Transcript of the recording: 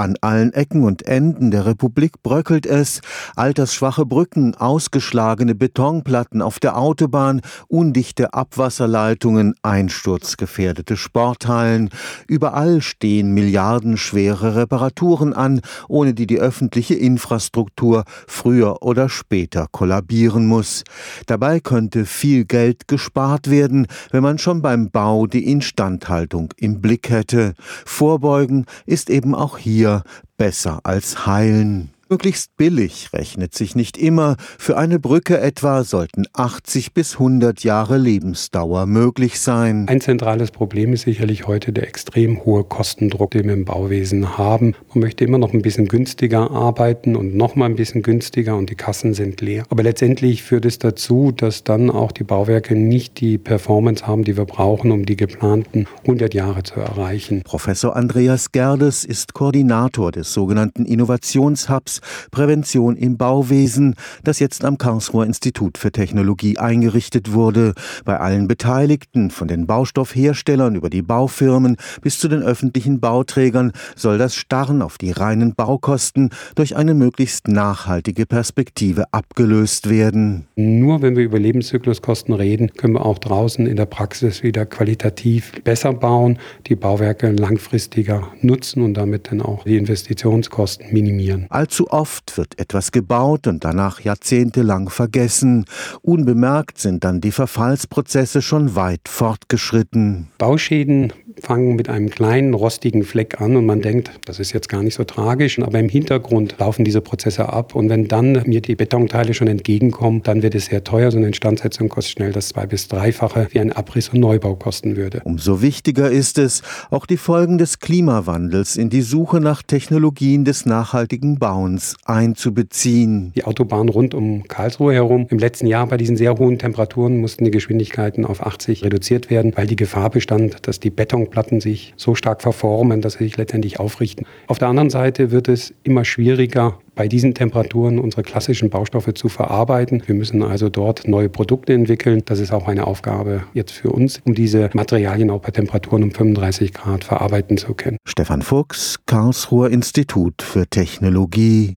An allen Ecken und Enden der Republik bröckelt es. Altersschwache Brücken, ausgeschlagene Betonplatten auf der Autobahn, undichte Abwasserleitungen, einsturzgefährdete Sporthallen. Überall stehen milliardenschwere Reparaturen an, ohne die die öffentliche Infrastruktur früher oder später kollabieren muss. Dabei könnte viel Geld gespart werden, wenn man schon beim Bau die Instandhaltung im Blick hätte. Vorbeugen ist eben auch hier besser als heilen. Möglichst billig rechnet sich nicht immer. Für eine Brücke etwa sollten 80 bis 100 Jahre Lebensdauer möglich sein. Ein zentrales Problem ist sicherlich heute der extrem hohe Kostendruck, den wir im Bauwesen haben. Man möchte immer noch ein bisschen günstiger arbeiten und noch mal ein bisschen günstiger und die Kassen sind leer. Aber letztendlich führt es dazu, dass dann auch die Bauwerke nicht die Performance haben, die wir brauchen, um die geplanten 100 Jahre zu erreichen. Professor Andreas Gerdes ist Koordinator des sogenannten Innovationshubs Prävention im Bauwesen, das jetzt am Karlsruher Institut für Technologie eingerichtet wurde. Bei allen Beteiligten, von den Baustoffherstellern über die Baufirmen bis zu den öffentlichen Bauträgern, soll das Starren auf die reinen Baukosten durch eine möglichst nachhaltige Perspektive abgelöst werden. Nur wenn wir über Lebenszykluskosten reden, können wir auch draußen in der Praxis wieder qualitativ besser bauen, die Bauwerke langfristiger nutzen und damit dann auch die Investitionskosten minimieren. Allzu oft wird etwas gebaut und danach jahrzehntelang vergessen. Unbemerkt sind dann die Verfallsprozesse schon weit fortgeschritten. Bauschäden fangen mit einem kleinen rostigen Fleck an und man denkt, das ist jetzt gar nicht so tragisch, aber im Hintergrund laufen diese Prozesse ab und wenn dann mir die Betonteile schon entgegenkommen, dann wird es sehr teuer. So eine Instandsetzung kostet schnell das zwei- bis dreifache, wie ein Abriss und Neubau kosten würde. Umso wichtiger ist es, auch die Folgen des Klimawandels in die Suche nach Technologien des nachhaltigen Bauens einzubeziehen. Die Autobahn rund um Karlsruhe herum, im letzten Jahr bei diesen sehr hohen Temperaturen mussten die Geschwindigkeiten auf 80 reduziert werden, weil die Gefahr bestand, dass die Beton Betonplatten sich so stark verformen, dass sie sich letztendlich aufrichten. Auf der anderen Seite wird es immer schwieriger, bei diesen Temperaturen unsere klassischen Baustoffe zu verarbeiten. Wir müssen also dort neue Produkte entwickeln. Das ist auch eine Aufgabe jetzt für uns, um diese Materialien auch bei Temperaturen um 35 Grad verarbeiten zu können. Stefan Fuchs, Karlsruher Institut für Technologie